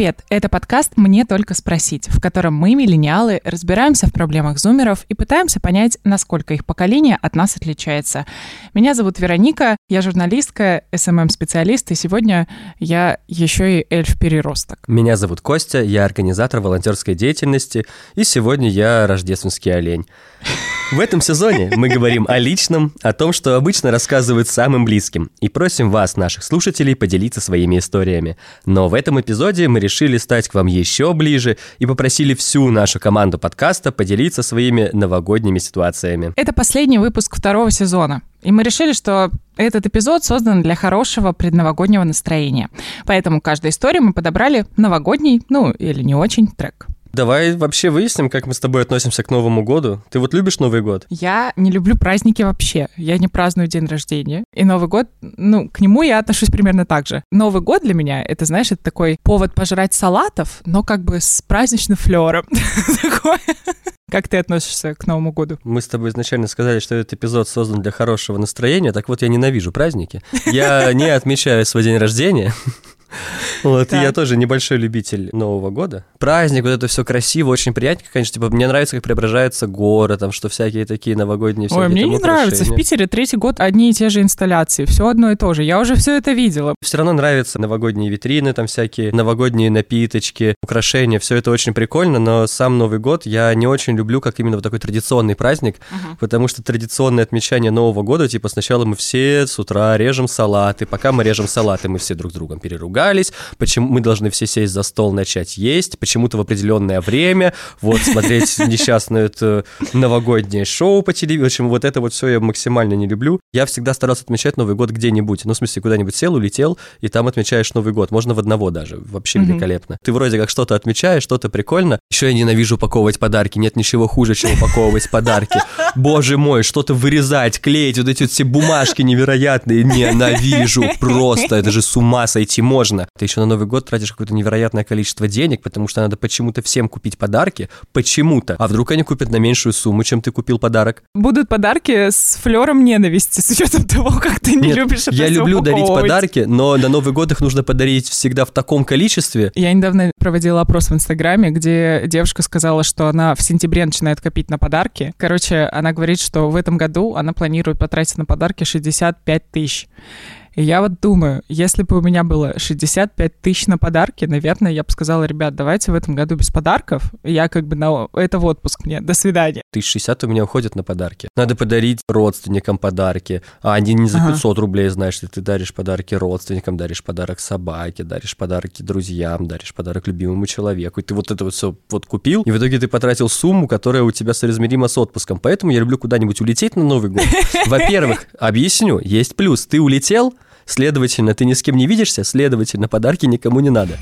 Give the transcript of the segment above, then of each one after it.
привет! Это подкаст «Мне только спросить», в котором мы, миллениалы, разбираемся в проблемах зумеров и пытаемся понять, насколько их поколение от нас отличается. Меня зовут Вероника, я журналистка, SMM-специалист, и сегодня я еще и эльф-переросток. Меня зовут Костя, я организатор волонтерской деятельности, и сегодня я рождественский олень. В этом сезоне мы говорим о личном, о том, что обычно рассказывают самым близким, и просим вас, наших слушателей, поделиться своими историями. Но в этом эпизоде мы решили стать к вам еще ближе и попросили всю нашу команду подкаста поделиться своими новогодними ситуациями. Это последний выпуск второго сезона. И мы решили, что этот эпизод создан для хорошего предновогоднего настроения. Поэтому каждой истории мы подобрали новогодний, ну или не очень, трек. Давай вообще выясним, как мы с тобой относимся к Новому году. Ты вот любишь Новый год? Я не люблю праздники вообще. Я не праздную день рождения. И Новый год, ну, к нему я отношусь примерно так же. Новый год для меня, это, знаешь, это такой повод пожрать салатов, но как бы с праздничным флером. Как ты относишься к Новому году? Мы с тобой изначально сказали, что этот эпизод создан для хорошего настроения, так вот я ненавижу праздники. Я не отмечаю свой день рождения. Вот, так. я тоже небольшой любитель Нового года. Праздник, вот это все красиво, очень приятно, конечно. Типа, мне нравится, как преображается город, там, что всякие такие новогодние всякие Ой, мне не нравится. В Питере третий год одни и те же инсталляции, все одно и то же. Я уже все это видела. Все равно нравятся новогодние витрины, там всякие новогодние напиточки, украшения, все это очень прикольно, но сам Новый год я не очень люблю как именно вот такой традиционный праздник, потому что традиционное отмечание Нового года, типа, сначала мы все с утра режем салаты, пока мы режем салаты, мы все друг с другом переругались, почему мы должны все сесть за стол, начать есть, почему-то в определенное время, вот, смотреть несчастное это новогоднее шоу по телевизору. В общем, вот это вот все я максимально не люблю. Я всегда старался отмечать Новый год где-нибудь. Ну, в смысле, куда-нибудь сел, улетел, и там отмечаешь Новый год. Можно в одного даже. Вообще mm-hmm. великолепно. Ты вроде как что-то отмечаешь, что-то прикольно. Еще я ненавижу упаковывать подарки. Нет ничего хуже, чем упаковывать подарки. Боже мой, что-то вырезать, клеить, вот эти вот все бумажки невероятные. Ненавижу просто. Это же с ума сойти можно. Ты еще на Новый год тратишь какое-то невероятное количество денег, потому что надо почему-то всем купить подарки, почему-то. А вдруг они купят на меньшую сумму, чем ты купил подарок? Будут подарки с флером ненависти, с учетом того, как ты не Нет, любишь это Я люблю дарить подарки, но на Новый год их нужно подарить всегда в таком количестве. Я недавно проводила опрос в Инстаграме, где девушка сказала, что она в сентябре начинает копить на подарки. Короче, она говорит, что в этом году она планирует потратить на подарки 65 тысяч. И я вот думаю, если бы у меня было 65 тысяч на подарки, наверное, я бы сказала, ребят, давайте в этом году без подарков. Я как бы на... Это в отпуск мне. До свидания. 1060 у меня уходит на подарки. Надо подарить родственникам подарки. А они не за 500 ага. рублей, знаешь, ты даришь подарки родственникам, даришь подарок собаке, даришь подарки друзьям, даришь подарок любимому человеку. И ты вот это вот все вот купил, и в итоге ты потратил сумму, которая у тебя соразмерима с отпуском. Поэтому я люблю куда-нибудь улететь на Новый год. Во-первых, объясню, есть плюс. Ты улетел, Следовательно, ты ни с кем не видишься, следовательно, подарки никому не надо.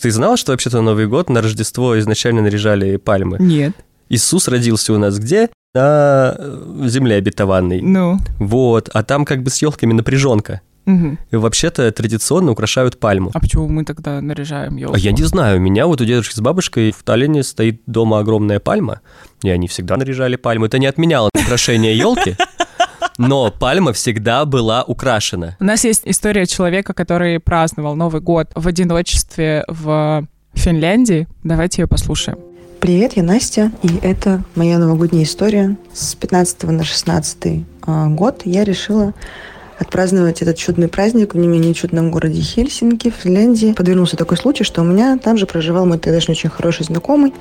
Ты знал, что вообще-то Новый год, на Рождество изначально наряжали пальмы? Нет. Иисус родился у нас где? На э, земле обетованной. Ну. Вот, а там как бы с елками напряженка. Угу. И вообще-то традиционно украшают пальму. А почему мы тогда наряжаем елку? А я не знаю. У меня вот у дедушки с бабушкой в Таллине стоит дома огромная пальма, и они всегда наряжали пальму. Это не отменяло украшение елки. Но пальма всегда была украшена. У нас есть история человека, который праздновал Новый год в одиночестве в Финляндии. Давайте ее послушаем. Привет, я Настя, и это моя новогодняя история. С 15 на 16 а, год я решила отпраздновать этот чудный праздник в не менее чудном городе Хельсинки, Финляндии. Подвернулся такой случай, что у меня там же проживал мой тогдашний очень хороший знакомый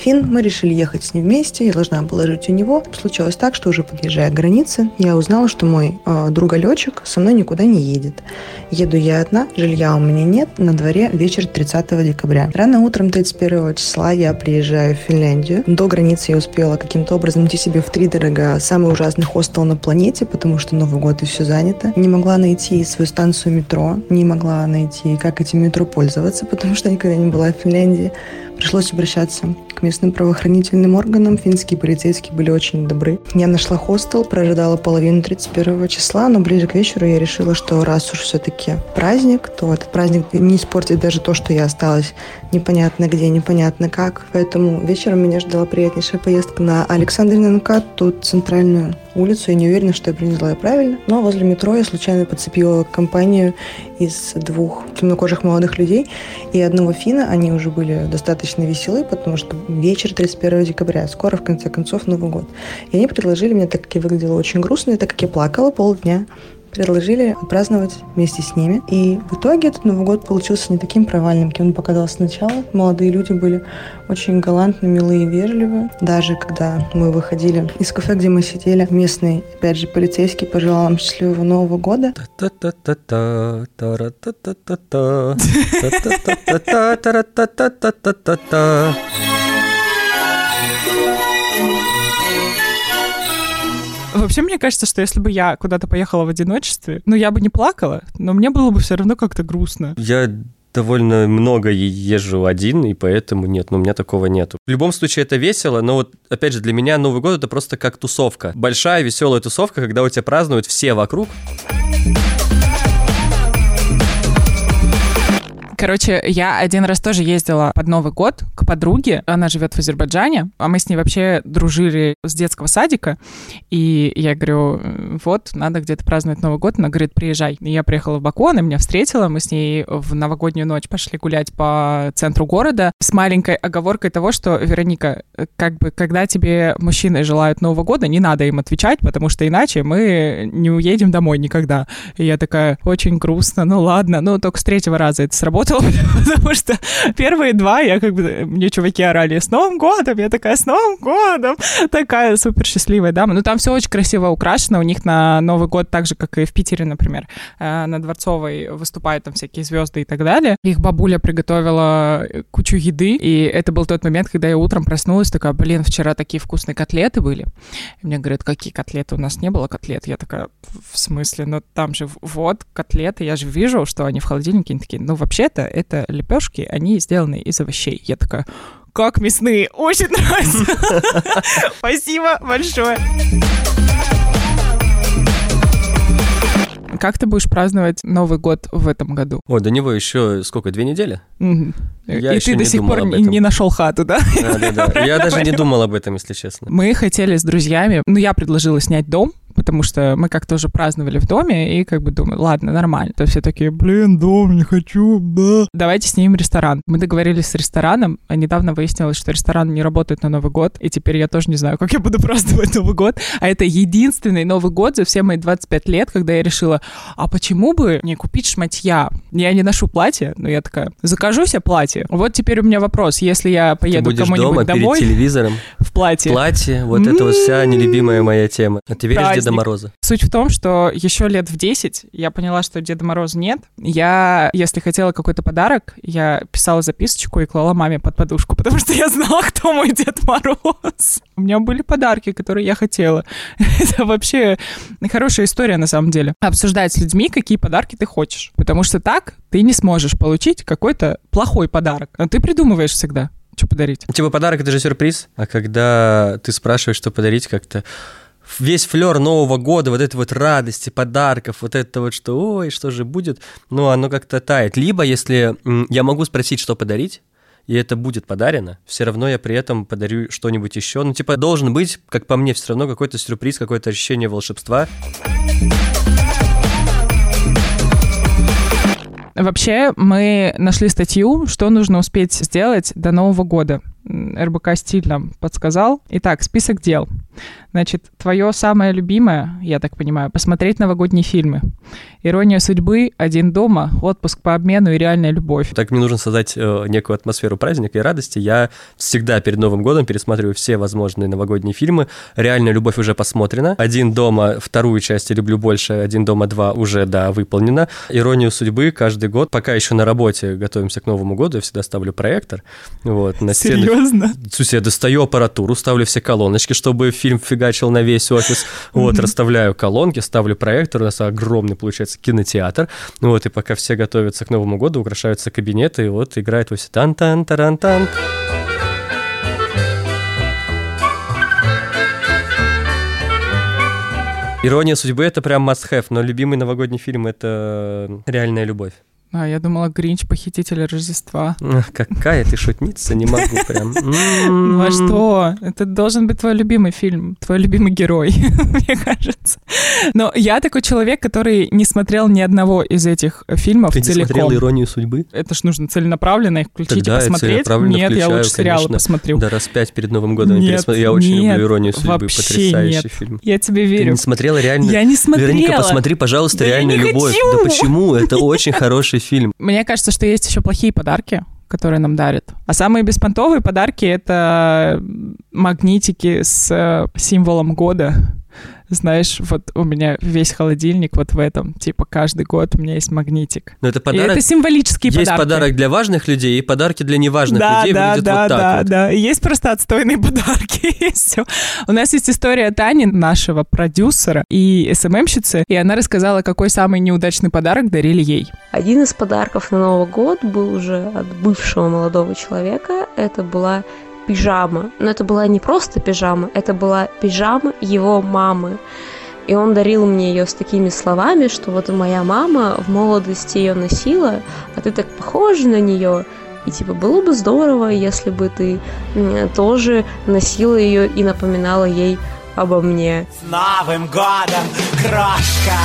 Фин. Мы решили ехать с ним вместе, я должна была жить у него. Случилось так, что уже подъезжая к границе, я узнала, что мой э, друг-летчик со мной никуда не едет. Еду я одна, жилья у меня нет, на дворе вечер 30 декабря. Рано утром 31 числа я приезжаю в Финляндию. До границы я успела каким-то образом найти себе в три дорога самый ужасный хостел на планете, потому что Новый год и все занято это. Не могла найти свою станцию метро, не могла найти, как этим метро пользоваться, потому что никогда не была в Финляндии. Пришлось обращаться к местным правоохранительным органам. Финские полицейские были очень добры. Я нашла хостел, прожидала половину 31 числа, но ближе к вечеру я решила, что раз уж все-таки праздник, то этот праздник не испортит даже то, что я осталась непонятно где, непонятно как. Поэтому вечером меня ждала приятнейшая поездка на Александриненко, тут центральную улицу. Я не уверена, что я приняла ее правильно. Но возле метро я случайно подцепила компанию из двух темнокожих молодых людей и одного фина. Они уже были достаточно веселы, потому что вечер 31 декабря, скоро, в конце концов, Новый год. И они предложили мне, так как я выглядела очень грустно, и так как я плакала полдня, предложили отпраздновать вместе с ними. И в итоге этот Новый год получился не таким провальным, каким он показался сначала. Молодые люди были очень галантны, милые и вежливые. Даже когда мы выходили из кафе, где мы сидели, местный, опять же, полицейский пожелал нам счастливого Нового года. Вообще, мне кажется, что если бы я куда-то поехала в одиночестве, ну, я бы не плакала, но мне было бы все равно как-то грустно. Я довольно много езжу один, и поэтому нет, ну, у меня такого нету. В любом случае это весело, но вот, опять же, для меня Новый год это просто как тусовка. Большая веселая тусовка, когда у тебя празднуют все вокруг. Короче, я один раз тоже ездила под Новый год к подруге. Она живет в Азербайджане, а мы с ней вообще дружили с детского садика. И я говорю, вот, надо где-то праздновать Новый год. Она говорит, приезжай. И я приехала в Баку, она меня встретила. Мы с ней в новогоднюю ночь пошли гулять по центру города с маленькой оговоркой того, что, Вероника, как бы, когда тебе мужчины желают Нового года, не надо им отвечать, потому что иначе мы не уедем домой никогда. И я такая, очень грустно, ну ладно. Ну, только с третьего раза это сработало сработало, потому что первые два я как бы, мне чуваки орали, с Новым годом, я такая, с Новым годом, такая супер счастливая дама. Ну, там все очень красиво украшено, у них на Новый год, так же, как и в Питере, например, э, на Дворцовой выступают там всякие звезды и так далее. Их бабуля приготовила кучу еды, и это был тот момент, когда я утром проснулась, такая, блин, вчера такие вкусные котлеты были. И мне говорят, какие котлеты? У нас не было котлет. Я такая, в смысле? Ну, там же вот котлеты, я же вижу, что они в холодильнике. Они такие, ну, вообще-то это лепешки, они сделаны из овощей. Я такая, как мясные, очень нравится. Спасибо большое. Как ты будешь праздновать Новый год в этом году? О, до него еще сколько, две недели? Угу. Я И ты до сих пор не нашел хату, да? Да, да, да. Я даже не думал об этом, если честно. Мы хотели с друзьями, ну, я предложила снять дом, потому что мы как-то уже праздновали в доме, и как бы думаю, ладно, нормально. То все такие, блин, дом, не хочу, да. Давайте снимем ресторан. Мы договорились с рестораном, а недавно выяснилось, что ресторан не работает на Новый год, и теперь я тоже не знаю, как я буду праздновать Новый год. А это единственный Новый год за все мои 25 лет, когда я решила, а почему бы не купить шматья? Я не ношу платье, но я такая, закажу себе платье. Вот теперь у меня вопрос, если я поеду кому-нибудь домой... перед телевизором. В платье. Платье, вот это вот вся нелюбимая моя тема. А ты веришь Деда Мороза. Суть в том, что еще лет в 10 я поняла, что Деда Мороза нет. Я, если хотела какой-то подарок, я писала записочку и клала маме под подушку, потому что я знала, кто мой Дед Мороз. У меня были подарки, которые я хотела. Это вообще хорошая история на самом деле. Обсуждать с людьми, какие подарки ты хочешь. Потому что так ты не сможешь получить какой-то плохой подарок. Но ты придумываешь всегда, что подарить. Типа подарок — это же сюрприз. А когда ты спрашиваешь, что подарить, как-то весь флер Нового года, вот этой вот радости, подарков, вот это вот, что ой, что же будет, ну, оно как-то тает. Либо, если я могу спросить, что подарить, и это будет подарено, все равно я при этом подарю что-нибудь еще. Ну, типа, должен быть, как по мне, все равно какой-то сюрприз, какое-то ощущение волшебства. Вообще, мы нашли статью, что нужно успеть сделать до Нового года. РБК стиль нам подсказал. Итак, список дел. Значит, твое самое любимое, я так понимаю, посмотреть новогодние фильмы. Ирония судьбы, один дома, отпуск по обмену и реальная любовь. Так мне нужно создать э, некую атмосферу праздника и радости. Я всегда перед Новым годом пересматриваю все возможные новогодние фильмы. Реальная любовь уже посмотрена. Один дома, вторую часть я люблю больше, один дома два уже, да, выполнена. Иронию судьбы каждый год, пока еще на работе готовимся к Новому году, я всегда ставлю проектор. Вот, на стены. Серьезно? Слушай, я достаю аппаратуру, ставлю все колоночки, чтобы фильм фигачил на весь офис. Вот, расставляю колонки, ставлю проектор. У нас огромный, получается, кинотеатр. Ну вот, и пока все готовятся к Новому году, украшаются кабинеты, и вот играет вот тан-тан-таран-тан. Ирония судьбы это прям must have, но любимый новогодний фильм это реальная любовь. А, я думала, Гринч — похититель Рождества. Какая ты шутница, не могу прям. Ну а что? Это должен быть твой любимый фильм, твой любимый герой, мне кажется. Но я такой человек, который не смотрел ни одного из этих фильмов Ты целиком. не смотрел «Иронию судьбы»? Это ж нужно целенаправленно их включить Тогда и посмотреть. я Нет, я включаю, лучше сериалы посмотрю. Да, раз пять перед Новым годом я Нет, пересмотрел. Я очень нет, люблю «Иронию судьбы», потрясающий нет. фильм. Я тебе Ты верю. не смотрела реально? Я не смотрела. Вероника, посмотри, пожалуйста, Да я «Реальную любовь». хочу. Да почему? Это очень хороший фильм. Мне кажется, что есть еще плохие подарки, которые нам дарят. А самые беспонтовые подарки — это магнитики с символом года. Знаешь, вот у меня весь холодильник вот в этом. Типа каждый год у меня есть магнитик. Но это И подарок... это символические Есть подарки. подарок для важных людей и подарки для неважных да, людей да, выглядят да, вот так да, вот. да. И Есть просто отстойные подарки. и всё. У нас есть история Тани, нашего продюсера и СММщицы, и она рассказала, какой самый неудачный подарок дарили ей. Один из подарков на Новый год был уже от бывшего молодого человека. Это была пижама. Но это была не просто пижама, это была пижама его мамы. И он дарил мне ее с такими словами, что вот моя мама в молодости ее носила, а ты так похожа на нее. И типа было бы здорово, если бы ты тоже носила ее и напоминала ей обо мне. С Новым годом, крошка!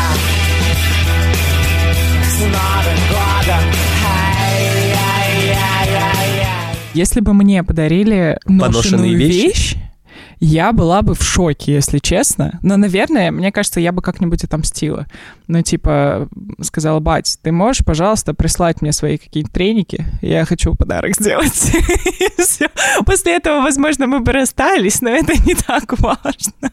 С Новым годом! Если бы мне подарили ношенную вещи? вещь, я была бы в шоке, если честно. Но, наверное, мне кажется, я бы как-нибудь отомстила. Ну, типа, сказала, бать, ты можешь, пожалуйста, прислать мне свои какие-нибудь треники? Я хочу подарок сделать. После этого, возможно, мы бы расстались, но это не так важно.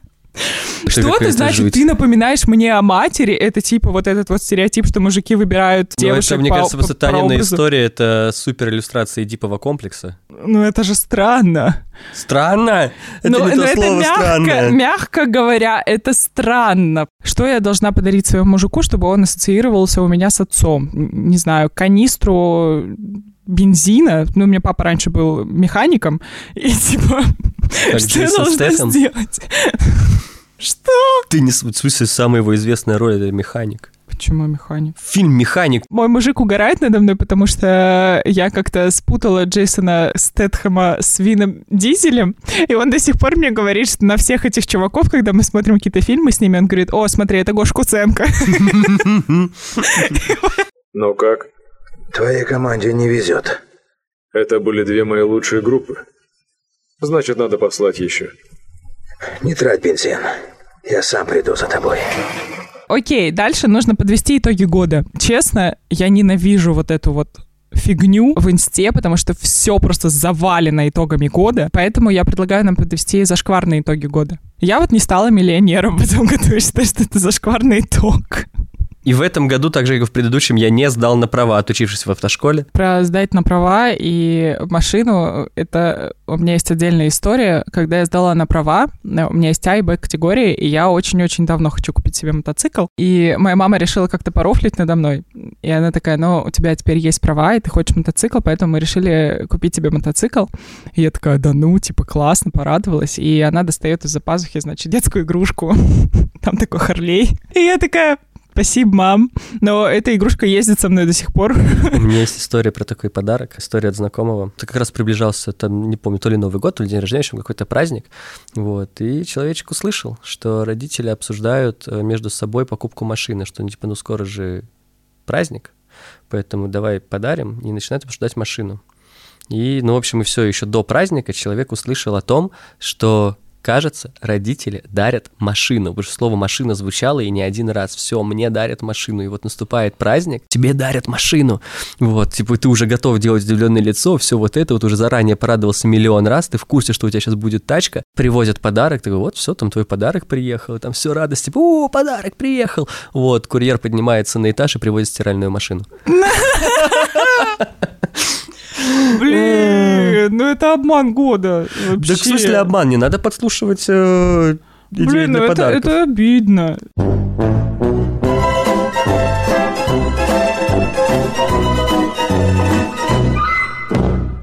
Что ты значит, жуть. ты напоминаешь мне о матери? Это типа вот этот вот стереотип, что мужики выбирают Ну, девушек это, мне по, кажется, просто Танина история — это супер иллюстрация Эдипового комплекса. Ну это же странно. Странно? Это Ну, не ну, то слово мягко, «странно». мягко говоря, это странно. Что я должна подарить своему мужику, чтобы он ассоциировался у меня с отцом? Не знаю, канистру бензина. Ну, у меня папа раньше был механиком. И типа, Как что я должна Стэтхэм. сделать? Что? Ты не... В смысле, самая его известная роль — это механик. Почему механик? Фильм «Механик». Мой мужик угорает надо мной, потому что я как-то спутала Джейсона Стэтхэма с Вином Дизелем, и он до сих пор мне говорит, что на всех этих чуваков, когда мы смотрим какие-то фильмы с ними, он говорит, о, смотри, это Гош Куценко. Ну как? Твоей команде не везет. Это были две мои лучшие группы. Значит, надо послать еще. Не трать бензин. Я сам приду за тобой. Окей, дальше нужно подвести итоги года. Честно, я ненавижу вот эту вот фигню в инсте, потому что все просто завалено итогами года. Поэтому я предлагаю нам подвести зашкварные итоги года. Я вот не стала миллионером в этом году. Я считаю, что это зашкварный итог. И в этом году, так же, как и в предыдущем, я не сдал на права, отучившись в автошколе. Про сдать на права и машину, это у меня есть отдельная история. Когда я сдала на права, у меня есть А и Б категории, и я очень-очень давно хочу купить себе мотоцикл. И моя мама решила как-то порофлить надо мной. И она такая, ну, у тебя теперь есть права, и ты хочешь мотоцикл, поэтому мы решили купить тебе мотоцикл. И я такая, да ну, типа, классно, порадовалась. И она достает из-за пазухи, значит, детскую игрушку. Там такой Харлей. И я такая, Спасибо, мам. Но эта игрушка ездит со мной до сих пор. У меня есть история про такой подарок, история от знакомого. Это как раз приближался, там, не помню, то ли Новый год, то ли день рождения, общем, какой-то праздник. Вот, и человечек услышал, что родители обсуждают э, между собой покупку машины, что, ну, типа, ну, скоро же праздник, поэтому давай подарим, и начинают обсуждать машину. И, ну, в общем, и все, еще до праздника человек услышал о том, что кажется, родители дарят машину. Потому что слово «машина» звучало и не один раз. Все, мне дарят машину. И вот наступает праздник, тебе дарят машину. Вот, типа, ты уже готов делать удивленное лицо, все вот это, вот уже заранее порадовался миллион раз, ты в курсе, что у тебя сейчас будет тачка, привозят подарок, ты говоришь, вот, все, там твой подарок приехал, там все радость, типа, о, подарок приехал. Вот, курьер поднимается на этаж и привозит стиральную машину. Блин, ну это обман года. Вообще. Да в смысле обман, не надо подслушивать э, идеи Блин, для ну это, подарков. это обидно.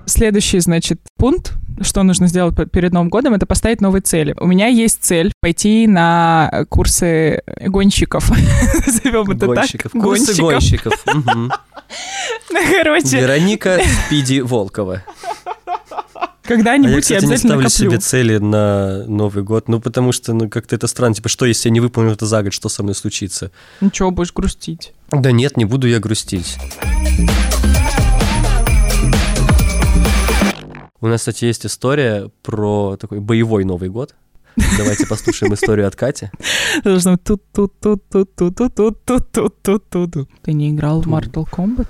Следующий, значит, пункт, что нужно сделать перед Новым годом, это поставить новые цели. У меня есть цель пойти на курсы гонщиков. Назовем это Гонщиков. так. Курсы гонщиков. Ну, Короче, Вероника Спиди Волкова. А я, когда-нибудь я кстати, не обязательно ставлю коплю. себе цели на Новый год, ну, потому что, ну, как-то это странно. Типа, что, если я не выполню это за год, что со мной случится? Ничего, будешь грустить. Да нет, не буду я грустить. У нас, кстати, есть история про такой боевой Новый год. Давайте послушаем историю от Кати. Должно тут тут тут тут тут тут тут тут тут тут тут Ты не играл в Mortal Kombat?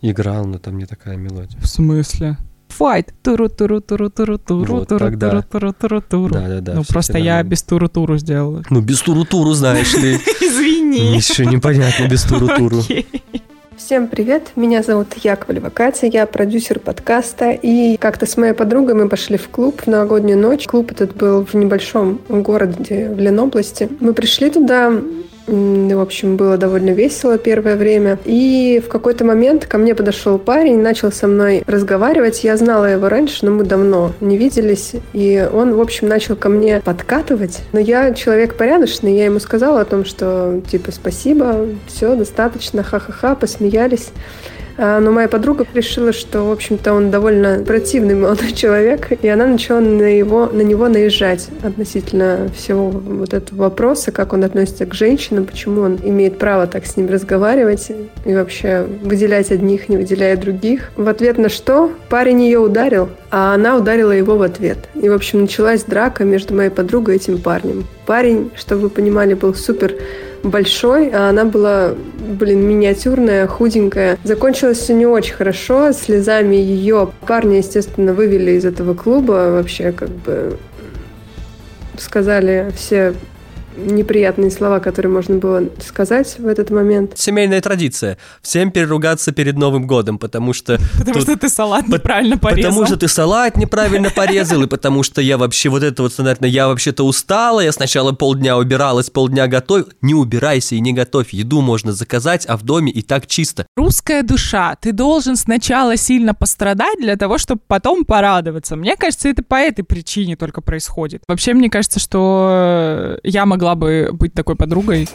Играл, но там не такая мелодия. В смысле? Fight. туру туру туру туру туру туру туру туру туру туру Да-да-да. Ну всё просто я без туру-туру сделала. Ну, без туру-туру, знаешь ли. Извини. Ничего непонятно без туру-туру. Окей. Всем привет, меня зовут Яковлева Катя, я продюсер подкаста, и как-то с моей подругой мы пошли в клуб в новогоднюю ночь. Клуб этот был в небольшом городе в Ленобласти. Мы пришли туда, в общем, было довольно весело первое время, и в какой-то момент ко мне подошел парень, начал со мной разговаривать. Я знала его раньше, но мы давно не виделись, и он, в общем, начал ко мне подкатывать. Но я человек порядочный, я ему сказала о том, что, типа, спасибо, все, достаточно, ха-ха-ха, посмеялись. А, Но моя подруга решила, что, в общем-то, он довольно противный молодой человек, и она начала на, его, на него наезжать относительно всего вот этого вопроса, как он относится к женщинам, почему он имеет право так с ним разговаривать и вообще выделять одних, не выделяя других. В ответ на что парень ее ударил, а она ударила его в ответ. И, в общем, началась драка между моей подругой и этим парнем. Парень, чтобы вы понимали, был супер большой, а она была, блин, миниатюрная, худенькая. Закончилось все не очень хорошо, слезами ее парня, естественно, вывели из этого клуба, вообще как бы сказали все неприятные слова, которые можно было сказать в этот момент. Семейная традиция. Всем переругаться перед Новым годом, потому что... Потому тут- что ты салат неправильно порезал. Потому что ты салат неправильно порезал, и потому что я вообще вот это вот стандартно, я вообще-то устала, я сначала полдня убиралась, полдня готовь. Не убирайся и не готовь, еду можно заказать, а в доме и так чисто. Русская душа. Ты должен сначала сильно пострадать для того, чтобы потом порадоваться. Мне кажется, это по этой причине только происходит. Вообще, мне кажется, что я могла бы быть такой подругой.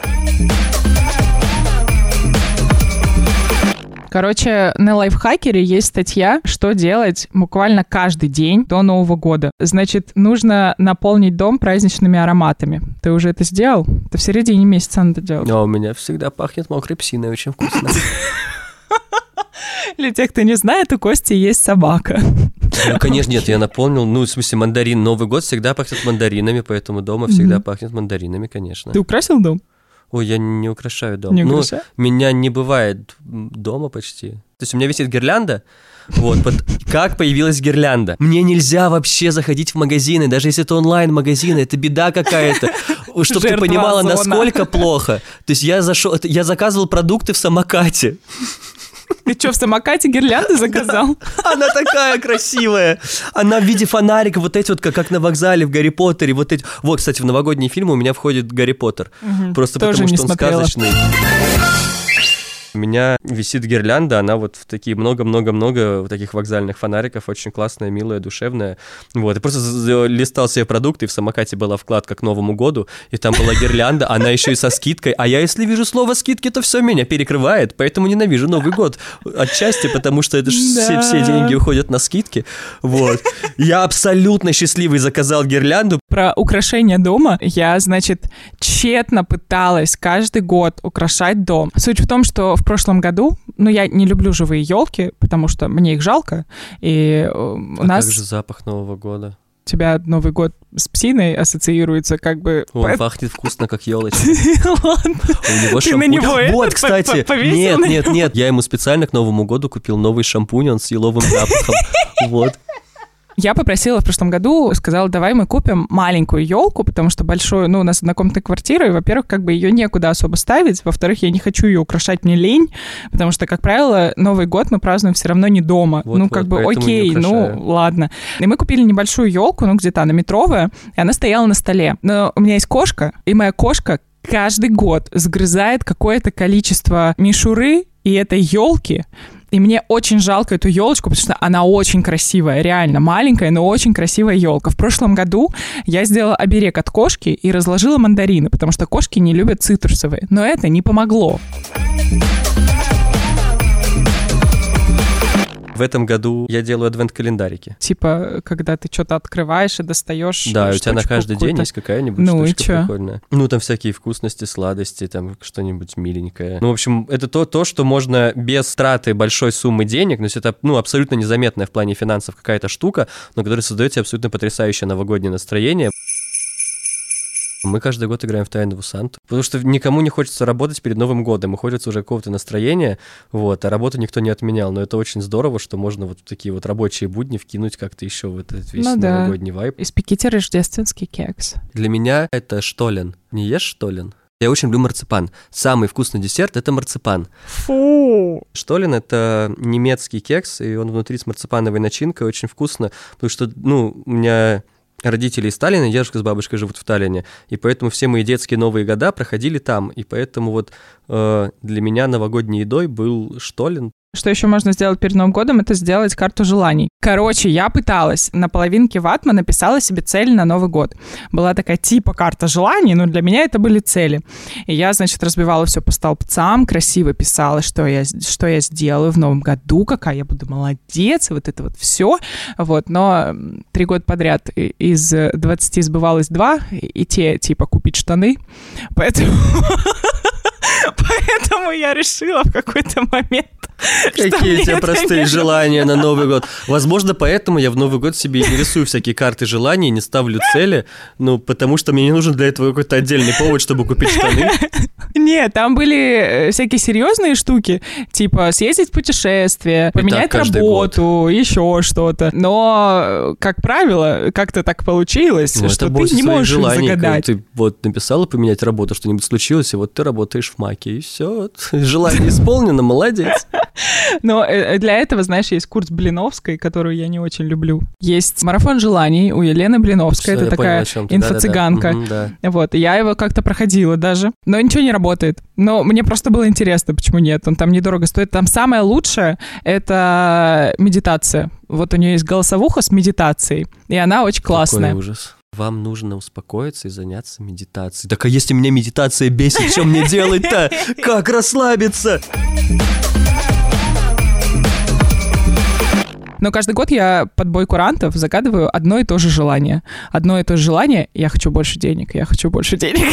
Короче, на лайфхакере есть статья, что делать буквально каждый день до Нового года. Значит, нужно наполнить дом праздничными ароматами. Ты уже это сделал? Это в середине месяца надо делать. А у меня всегда пахнет мокрой псиной, очень вкусно. Для тех, кто не знает, у Кости есть собака. Ну, конечно, нет, я наполнил, ну, в смысле, мандарин. Новый год всегда пахнет мандаринами, поэтому дома всегда пахнет мандаринами, конечно. Ты украсил дом? Ой, я не украшаю дом. Не Ну, украшаешь? меня не бывает дома почти. То есть у меня висит гирлянда, вот, под- как появилась гирлянда. Мне нельзя вообще заходить в магазины, даже если это онлайн-магазины, это беда какая-то. Чтобы ты понимала, насколько плохо. То есть я зашел, я заказывал продукты в самокате. Ты что, в самокате гирлянды заказал? Она такая красивая. Она в виде фонарика, вот эти вот, как, как на вокзале в Гарри Поттере, вот эти. Вот, кстати, в новогодние фильмы у меня входит Гарри Поттер. Просто Тоже потому что он сказочный. У меня висит гирлянда, она вот в такие много-много-много вот таких вокзальных фонариков, очень классная, милая, душевная. Вот, и просто листал себе продукты, и в самокате была вкладка к Новому году, и там была гирлянда, она еще и со скидкой, а я если вижу слово скидки, то все меня перекрывает, поэтому ненавижу Новый год. Отчасти потому, что это ж все, все деньги уходят на скидки. Вот. Я абсолютно счастливый заказал гирлянду, Про украшение дома я, значит, тщетно пыталась каждый год украшать дом. Суть в том, что в прошлом году, ну, я не люблю живые елки, потому что мне их жалко, и э, у а нас как же запах Нового года? у тебя Новый год с псиной ассоциируется как бы... Он Поэт- пахнет вкусно, как елочка. Ты на него вот, по- кстати, по- нет, нет, нет, я ему специально к Новому году купил новый шампунь, он с еловым запахом. Вот. Я попросила в прошлом году, сказала, давай мы купим маленькую елку, потому что большую, ну, у нас однокомнатная квартира, и, во-первых, как бы ее некуда особо ставить, во-вторых, я не хочу ее украшать, мне лень, потому что, как правило, Новый год мы празднуем все равно не дома. Вот, ну, вот, как бы, окей, ну, ладно. И мы купили небольшую елку, ну, где-то она метровая, и она стояла на столе. Но у меня есть кошка, и моя кошка каждый год сгрызает какое-то количество мишуры и этой елки, И мне очень жалко эту елочку, потому что она очень красивая, реально маленькая, но очень красивая елка. В прошлом году я сделала оберег от кошки и разложила мандарины, потому что кошки не любят цитрусовые. Но это не помогло. В этом году я делаю адвент-календарики. Типа, когда ты что-то открываешь и достаешь. Да, у тебя на каждый день есть какая-нибудь Ну и штучка чё? прикольная. Ну, там всякие вкусности, сладости, там что-нибудь миленькое. Ну, в общем, это то, то, что можно без траты большой суммы денег, но есть это, ну, абсолютно незаметная в плане финансов какая-то штука, но которая создает тебе абсолютно потрясающее новогоднее настроение. Мы каждый год играем в Тайного Санту, потому что никому не хочется работать перед Новым годом, и хочется уже какого-то настроения, вот, а работу никто не отменял, но это очень здорово, что можно вот такие вот рабочие будни вкинуть как-то еще в этот весь Ну да. новогодний вайб. Испеките рождественский кекс. Для меня это штолен. Не ешь штолен? Я очень люблю марципан. Самый вкусный десерт — это марципан. Фу! Штолен — это немецкий кекс, и он внутри с марципановой начинкой, очень вкусно, потому что, ну, у меня родители из Таллина, дедушка с бабушкой живут в Таллине, и поэтому все мои детские Новые года проходили там, и поэтому вот э, для меня новогодней едой был штолен. Что еще можно сделать перед Новым годом, это сделать карту желаний. Короче, я пыталась. На половинке ватма написала себе цель на Новый год. Была такая типа карта желаний, но для меня это были цели. И я, значит, разбивала все по столбцам, красиво писала, что я, что я сделаю в Новом году, какая я буду молодец, вот это вот все. Вот, но три года подряд из 20 сбывалось два, и те, типа, купить штаны. Поэтому... Поэтому я решила в какой-то момент, Какие у тебя простые желания на Новый год. Возможно, поэтому я в Новый год себе не рисую всякие карты желаний, не ставлю цели, ну, потому что мне не нужен для этого какой-то отдельный повод, чтобы купить штаны. Нет, там были э, всякие серьезные штуки, типа съездить в путешествие, поменять работу, еще что-то. Но, э, как правило, как-то так получилось, Ну, что ты не можешь желаний, загадать. Ты вот написала поменять работу, что-нибудь случилось, и вот ты работаешь в Маке, и все. Желание исполнено, молодец. Но э, для этого, знаешь, есть курс Блиновской, которую я не очень люблю. Есть марафон желаний у Елены Блиновской. Это такая инфо-цыганка. Вот, я его как-то проходила даже. Но ничего не работает. Но мне просто было интересно, почему нет. Он там недорого стоит. Там самое лучшее — это медитация. Вот у нее есть голосовуха с медитацией, и она очень классная. Какой ужас. Вам нужно успокоиться и заняться медитацией. Так а если меня медитация бесит, что мне делать-то? Как расслабиться? Но каждый год я под бой курантов загадываю одно и то же желание. Одно и то же желание — я хочу больше денег, я хочу больше денег.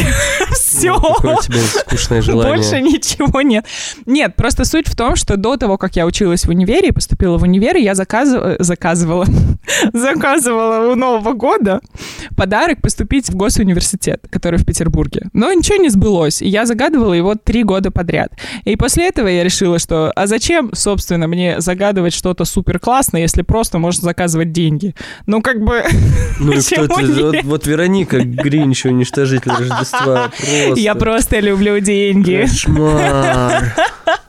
Все. Ну, Какое у тебя скучное желание. Больше ничего нет. Нет, просто суть в том, что до того, как я училась в универе и поступила в универ, я заказывала, заказывала, заказывала у Нового года подарок поступить в госуниверситет, который в Петербурге. Но ничего не сбылось, и я загадывала его три года подряд. И после этого я решила, что а зачем, собственно, мне загадывать что-то супер классное, если просто можно заказывать деньги? Ну, как бы... Ну и кто? Вот, вот Вероника Гринч, уничтожитель Рождества. Просто. Я просто люблю деньги. Кошмар.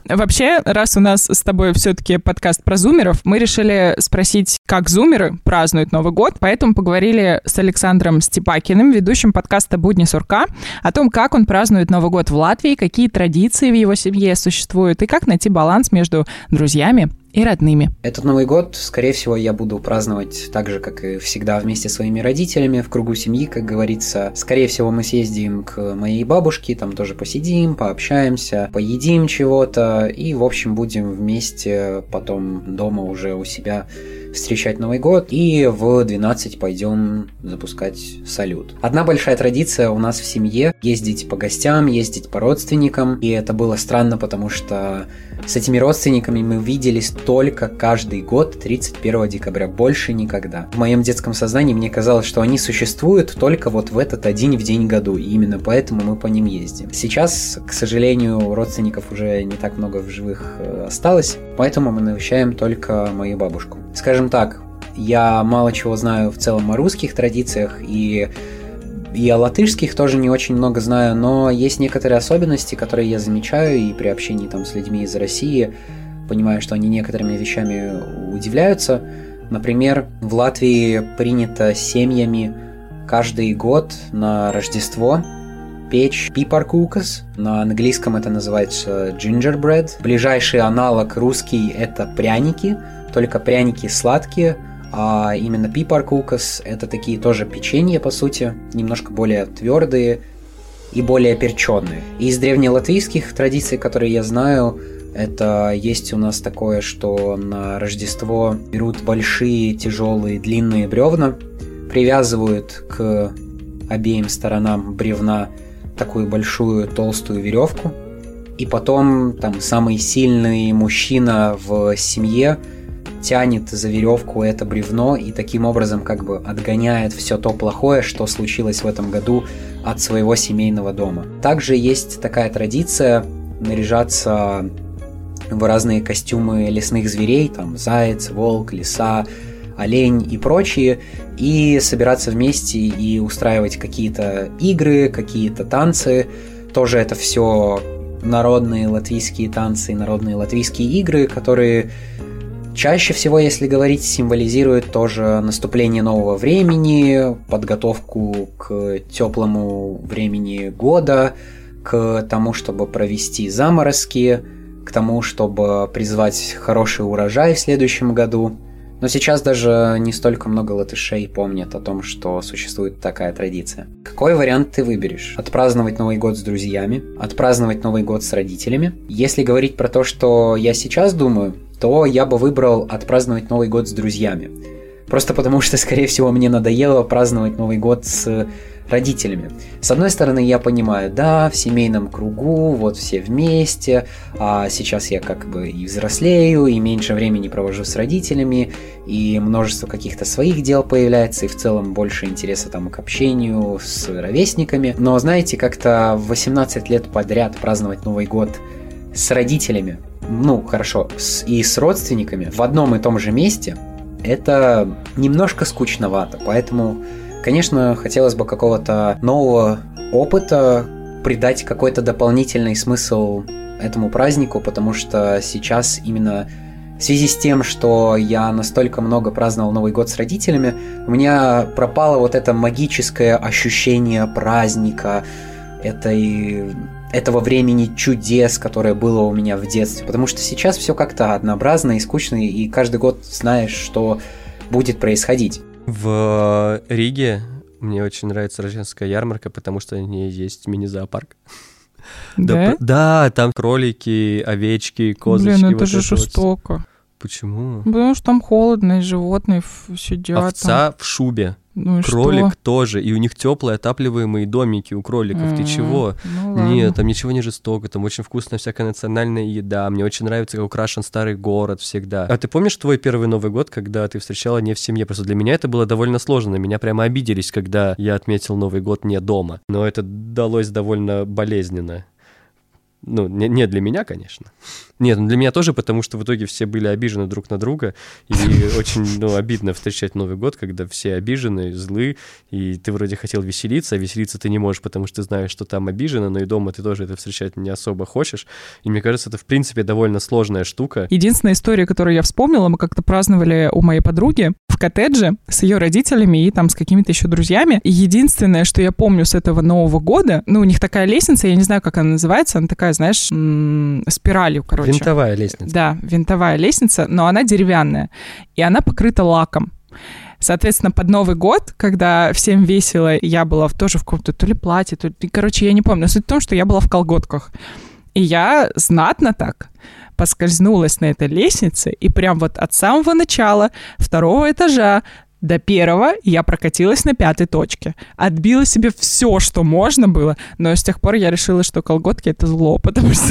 Вообще, раз у нас с тобой все-таки подкаст про зумеров, мы решили спросить, как зумеры празднуют Новый год, поэтому поговорили с Александром Степакиным, ведущим подкаста «Будни сурка», о том, как он празднует Новый год в Латвии, какие традиции в его семье существуют и как найти баланс между друзьями и родными. Этот Новый год, скорее всего, я буду праздновать так же, как и всегда, вместе со своими родителями, в кругу семьи, как говорится. Скорее всего, мы съездим к моей бабушке, там тоже посидим, пообщаемся, поедим чего-то и, в общем, будем вместе потом дома уже у себя встречать Новый год и в 12 пойдем запускать салют. Одна большая традиция у нас в семье – ездить по гостям, ездить по родственникам, и это было странно, потому что с этими родственниками мы виделись только каждый год 31 декабря, больше никогда. В моем детском сознании мне казалось, что они существуют только вот в этот один в день году, и именно поэтому мы по ним ездим. Сейчас, к сожалению, родственников уже не так много в живых э, осталось, поэтому мы навещаем только мою бабушку. Скажем так, я мало чего знаю в целом о русских традициях и и о латышских тоже не очень много знаю, но есть некоторые особенности, которые я замечаю и при общении там с людьми из России понимаю, что они некоторыми вещами удивляются. Например, в Латвии принято семьями каждый год на Рождество печь пипаркукас. На английском это называется gingerbread. Ближайший аналог русский это пряники, только пряники сладкие, а именно пипаркукас это такие тоже печенья, по сути, немножко более твердые и более перченые. Из древнелатвийских традиций, которые я знаю, это есть у нас такое, что на Рождество берут большие, тяжелые, длинные бревна, привязывают к обеим сторонам бревна такую большую толстую веревку, и потом там самый сильный мужчина в семье тянет за веревку это бревно и таким образом как бы отгоняет все то плохое, что случилось в этом году от своего семейного дома. Также есть такая традиция наряжаться в разные костюмы лесных зверей, там заяц, волк, лиса, олень и прочие, и собираться вместе и устраивать какие-то игры, какие-то танцы. Тоже это все народные латвийские танцы, народные латвийские игры, которые чаще всего, если говорить, символизируют тоже наступление нового времени, подготовку к теплому времени года, к тому, чтобы провести заморозки, к тому, чтобы призвать хороший урожай в следующем году. Но сейчас даже не столько много латышей помнят о том, что существует такая традиция. Какой вариант ты выберешь? Отпраздновать Новый год с друзьями? Отпраздновать Новый год с родителями? Если говорить про то, что я сейчас думаю, то я бы выбрал отпраздновать Новый год с друзьями. Просто потому что, скорее всего, мне надоело праздновать Новый год с родителями. С одной стороны, я понимаю, да, в семейном кругу, вот все вместе, а сейчас я как бы и взрослею, и меньше времени провожу с родителями, и множество каких-то своих дел появляется, и в целом больше интереса там к общению с ровесниками. Но, знаете, как-то в 18 лет подряд праздновать Новый год с родителями, ну, хорошо, с, и с родственниками в одном и том же месте, это немножко скучновато, поэтому Конечно, хотелось бы какого-то нового опыта, придать какой-то дополнительный смысл этому празднику, потому что сейчас именно в связи с тем, что я настолько много праздновал Новый год с родителями, у меня пропало вот это магическое ощущение праздника, этой, этого времени чудес, которое было у меня в детстве. Потому что сейчас все как-то однообразно и скучно, и каждый год знаешь, что будет происходить. В Риге мне очень нравится рождественская ярмарка, потому что в ней есть мини-зоопарк. Да? Да, там кролики, овечки, козочки. Блин, это вот же жестоко. Почему? Потому что там холодно, и животные сидят. там. Овца в шубе, Ну и кролик что? тоже, и у них теплые отапливаемые домики у кроликов. Ты М, чего? ну ладно. Нет, там ничего не жестоко, там очень вкусная всякая национальная еда. Мне очень нравится, как украшен старый город всегда. А ты помнишь твой первый Новый год, когда ты встречала не в семье? Просто для меня это было довольно сложно. Меня прямо обиделись, когда я отметил Новый год не дома. Но это далось довольно болезненно. Ну, не, не для меня, конечно. Нет, ну для меня тоже, потому что в итоге все были обижены друг на друга, и очень, ну, обидно встречать Новый год, когда все обижены, злы, и ты вроде хотел веселиться, а веселиться ты не можешь, потому что ты знаешь, что там обижено, но и дома ты тоже это встречать не особо хочешь. И мне кажется, это, в принципе, довольно сложная штука. Единственная история, которую я вспомнила, мы как-то праздновали у моей подруги в коттедже с ее родителями и там с какими-то еще друзьями. И единственное, что я помню с этого Нового года, ну, у них такая лестница, я не знаю, как она называется, она такая, знаешь, м, спиралью, короче. Винтовая лестница. Да, винтовая лестница, но она деревянная, и она покрыта лаком. Соответственно, под Новый год, когда всем весело, я была тоже в каком-то то ли платье, то ли... Короче, я не помню. Но суть в том, что я была в колготках. И я знатно так поскользнулась на этой лестнице, и прям вот от самого начала второго этажа до первого я прокатилась на пятой точке. Отбила себе все, что можно было, но с тех пор я решила, что колготки — это зло, потому что...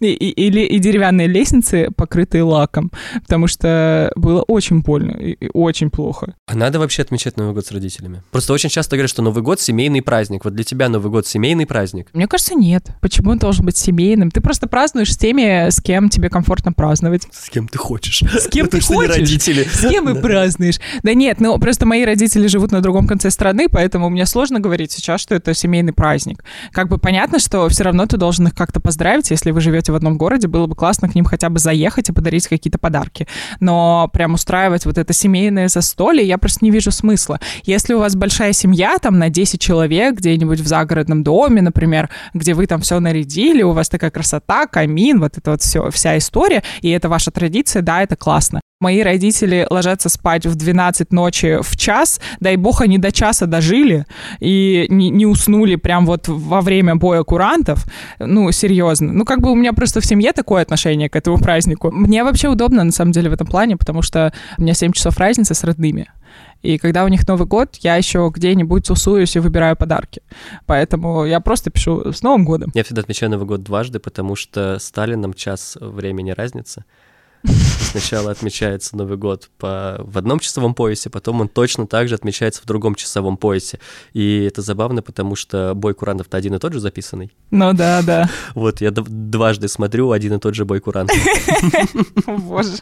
и, и- или и деревянные лестницы, покрытые лаком, потому что было очень больно и, и очень плохо. А надо вообще отмечать Новый год с родителями? Просто очень часто говорят, что Новый год — семейный праздник. Вот для тебя Новый год — семейный праздник? Мне кажется, нет. Почему он должен быть семейным? Ты просто празднуешь с теми, с кем тебе комфортно праздновать. С кем ты хочешь. С кем ты хочешь. родители. С кем и празднуешь. Да нет, ну просто мои родители живут на другом конце страны, поэтому мне сложно говорить сейчас, что это семейный праздник. Как бы понятно, что все равно ты должен их как-то поздравить, если вы живете в одном городе, было бы классно к ним хотя бы заехать и подарить какие-то подарки. Но прям устраивать вот это семейное застолье, я просто не вижу смысла. Если у вас большая семья, там на 10 человек, где-нибудь в загородном доме, например, где вы там все нарядили, у вас такая красота, камин, вот это вот все, вся история, и это ваша традиция, да, это классно. Мои родители ложатся спать в 12 ночи в час, дай бог они до часа дожили и не, не уснули прям вот во время боя курантов. Ну, серьезно. Ну, как бы у меня просто в семье такое отношение к этому празднику. Мне вообще удобно, на самом деле, в этом плане, потому что у меня 7 часов разницы с родными. И когда у них Новый год, я еще где-нибудь тусуюсь и выбираю подарки. Поэтому я просто пишу «С Новым годом!». Я всегда отмечаю Новый год дважды, потому что Сталином час времени разница. Сначала отмечается Новый год по, в одном часовом поясе, потом он точно так же отмечается в другом часовом поясе. И это забавно, потому что бой курантов-то один и тот же записанный. Ну да, да. Вот, я дважды смотрю один и тот же бой курантов. Боже.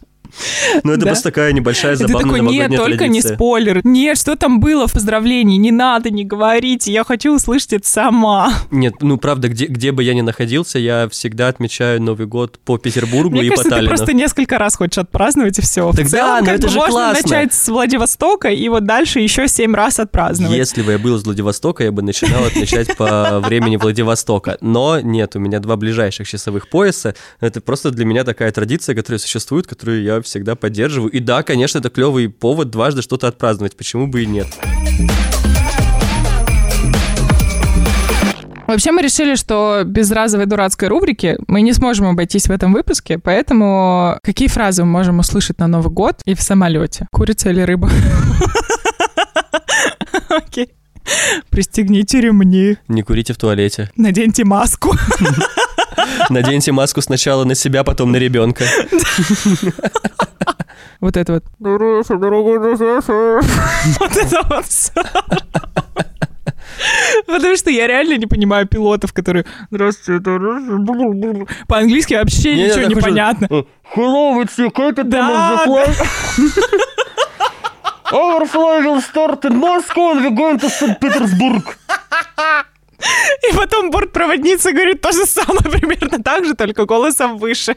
Ну, это просто такая небольшая забавная такой, нет, только не спойлер. Нет, что там было в поздравлении? Не надо, не говорите, я хочу услышать это сама. Нет, ну, правда, где, где бы я ни находился, я всегда отмечаю Новый год по Петербургу Мне и кажется, по Таллину. ты просто несколько раз хочешь отпраздновать, и все. Так в целом, да, но как это же можно классно. начать с Владивостока, и вот дальше еще семь раз отпраздновать. Если бы я был из Владивостока, я бы начинал отмечать по времени Владивостока. Но нет, у меня два ближайших часовых пояса. Это просто для меня такая традиция, которая существует, которую я всегда поддерживаю. И да, конечно, это клевый повод дважды что-то отпраздновать. Почему бы и нет? Вообще мы решили, что без разовой дурацкой рубрики мы не сможем обойтись в этом выпуске, поэтому какие фразы мы можем услышать на Новый год и в самолете? Курица или рыба? Окей. Пристегните ремни. Не курите в туалете. Наденьте маску. Наденьте маску сначала на себя, потом на ребенка. Вот это вот. Вот это вот все. Потому что я реально не понимаю пилотов, которые... По-английски вообще Не, ничего не понятно. Hello, it's your captain Да, of the. Our flight will start in Moscow and we're going to St. Petersburg. И потом бортпроводница говорит то же самое примерно так же, только голосом выше.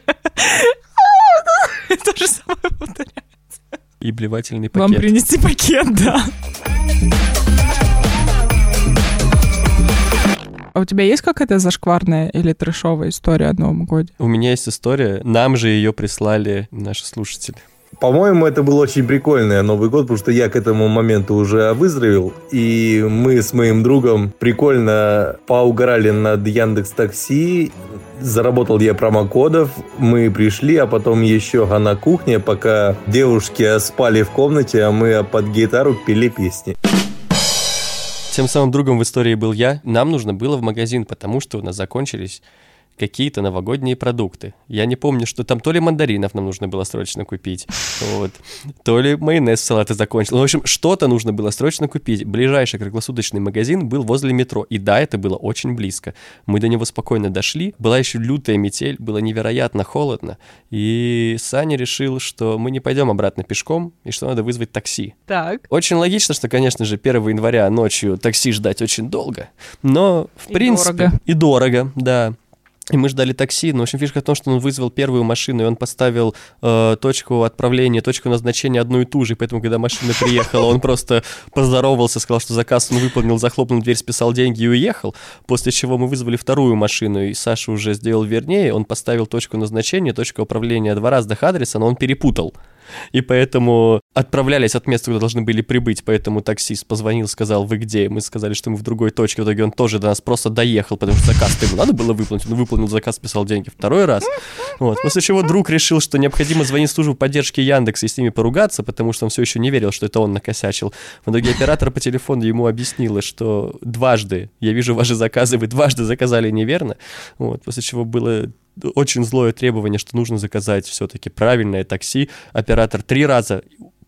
То же самое повторяется. И блевательный Вам пакет. принести пакет, да. А у тебя есть какая-то зашкварная или трешовая история о Новом годе? У меня есть история, нам же ее прислали наши слушатели. По-моему, это был очень прикольный Новый год, потому что я к этому моменту уже выздоровел, и мы с моим другом прикольно поугорали над Яндекс Такси, заработал я промокодов, мы пришли, а потом еще на кухне, пока девушки спали в комнате, а мы под гитару пели песни. Тем самым другом в истории был я. Нам нужно было в магазин, потому что у нас закончились какие-то новогодние продукты. Я не помню, что там то ли мандаринов нам нужно было срочно купить, вот, то ли майонез в салаты закончил. Ну, в общем, что-то нужно было срочно купить. Ближайший круглосуточный магазин был возле метро. И да, это было очень близко. Мы до него спокойно дошли. Была еще лютая метель, было невероятно холодно. И Саня решил, что мы не пойдем обратно пешком, и что надо вызвать такси. Так. Очень логично, что, конечно же, 1 января ночью такси ждать очень долго, но, в И принципе... дорого. И дорого, да. И мы ждали такси, но, в общем, фишка в том, что он вызвал первую машину, и он поставил э, точку отправления, точку назначения одну и ту же, поэтому, когда машина приехала, он просто поздоровался, сказал, что заказ он выполнил, захлопнул дверь, списал деньги и уехал, после чего мы вызвали вторую машину, и Саша уже сделал вернее, он поставил точку назначения, точку управления два разных адреса, но он перепутал. И поэтому отправлялись от места, куда должны были прибыть, поэтому таксист позвонил, сказал, вы где? Мы сказали, что мы в другой точке, в итоге он тоже до нас просто доехал, потому что заказ ему надо было выполнить, он выполнил заказ, списал деньги второй раз. Вот. После чего друг решил, что необходимо звонить в службу поддержки Яндекса и с ними поругаться, потому что он все еще не верил, что это он накосячил. В итоге оператор по телефону ему объяснила, что дважды, я вижу ваши заказы, вы дважды заказали неверно. Вот. После чего было очень злое требование, что нужно заказать все-таки правильное такси. Оператор три раза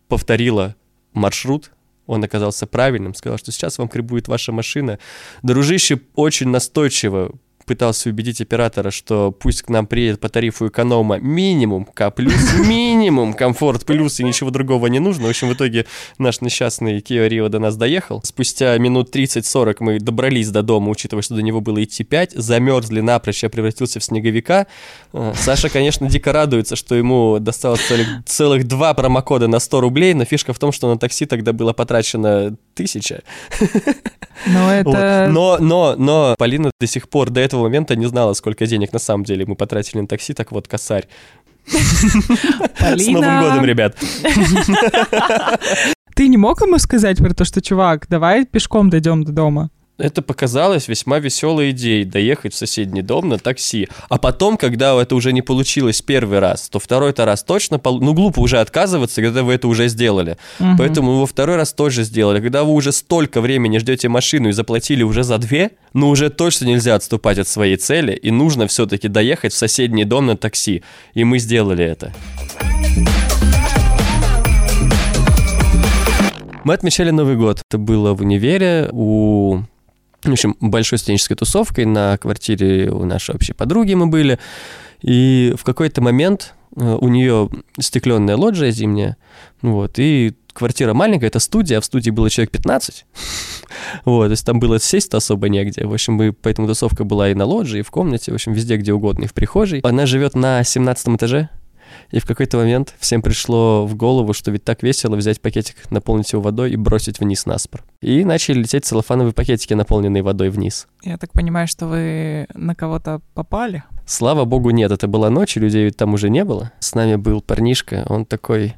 повторила маршрут, он оказался правильным, сказал, что сейчас вам прибудет ваша машина. Дружище очень настойчиво пытался убедить оператора, что пусть к нам приедет по тарифу эконома минимум К минимум комфорт плюс и ничего другого не нужно. В общем, в итоге наш несчастный Kia Rio до нас доехал. Спустя минут 30-40 мы добрались до дома, учитывая, что до него было идти 5, замерзли напрочь, я превратился в снеговика. Э, Саша, конечно, дико радуется, что ему досталось целых, целых два промокода на 100 рублей, но фишка в том, что на такси тогда было потрачено тысяча. Но это... Вот. Но, но, но Полина до сих пор до этого момента не знала, сколько денег на самом деле мы потратили на такси, так вот, косарь. С Новым годом, ребят. Ты не мог ему сказать про то, что, чувак, давай пешком дойдем до дома? Это показалось весьма веселой идеей доехать в соседний дом на такси. А потом, когда это уже не получилось первый раз, то второй-то раз точно... Пол... Ну, глупо уже отказываться, когда вы это уже сделали. Мгм. Поэтому во второй раз тоже сделали. Когда вы уже столько времени ждете машину и заплатили уже за две, ну, уже точно нельзя отступать от своей цели, и нужно все-таки доехать в соседний дом на такси. И мы сделали это. Мы отмечали Новый год. Это было в универе у в общем, большой студенческой тусовкой на квартире у нашей общей подруги мы были. И в какой-то момент э, у нее стекленная лоджия зимняя, вот, и квартира маленькая, это студия, а в студии было человек 15. Вот, то есть там было сесть-то особо негде. В общем, мы, поэтому тусовка была и на лоджии, и в комнате, в общем, везде, где угодно, и в прихожей. Она живет на 17 этаже, и в какой-то момент всем пришло в голову, что ведь так весело взять пакетик, наполнить его водой и бросить вниз на спор. И начали лететь целлофановые пакетики, наполненные водой вниз. Я так понимаю, что вы на кого-то попали? Слава богу, нет, это была ночь, людей там уже не было. С нами был парнишка, он такой...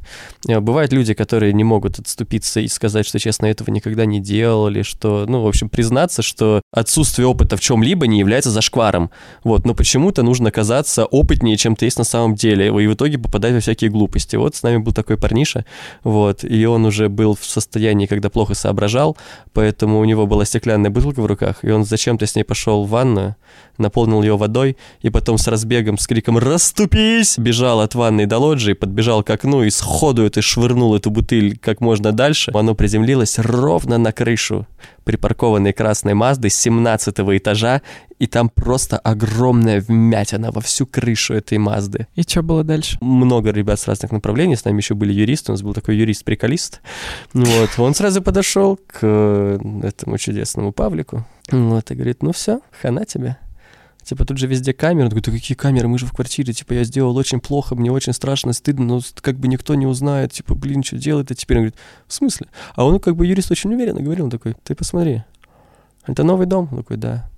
э, Бывают люди, которые не могут отступиться и сказать, что, честно, этого никогда не делали, что, ну, в общем, признаться, что отсутствие опыта в чем-либо не является зашкваром. Вот, но почему-то нужно казаться опытнее, чем ты есть на самом деле, и в итоге попадать во всякие глупости. Вот с нами был такой парниша, вот, и он уже был в состоянии, когда плохо соображал, поэтому у него была стеклянная бутылка в руках, и он зачем-то с ней пошел в ванную, наполнил ее водой, и потом с разбегом, с криком «Раступись!» бежал от ванной до лоджии, подбежал к окну и сходу это швырнул эту бутыль как можно дальше. Оно приземлилось ровно на крышу припаркованной красной Мазды с 17 этажа, и там просто огромная вмятина во всю крышу этой Мазды. И что было дальше? Много ребят с разных направлений, с нами еще были юристы, у нас был такой юрист-приколист. Вот, он сразу подошел к э, этому чудесному Павлику, вот, и говорит, ну все, хана тебе. Типа тут же везде камеры. Он такой, да какие камеры, мы же в квартире, типа я сделал очень плохо, мне очень страшно, стыдно, но как бы никто не узнает, типа, блин, что делать-то теперь? Он говорит, в смысле? А он как бы юрист очень уверенно говорил, он такой, ты посмотри, это новый дом? Он такой, да.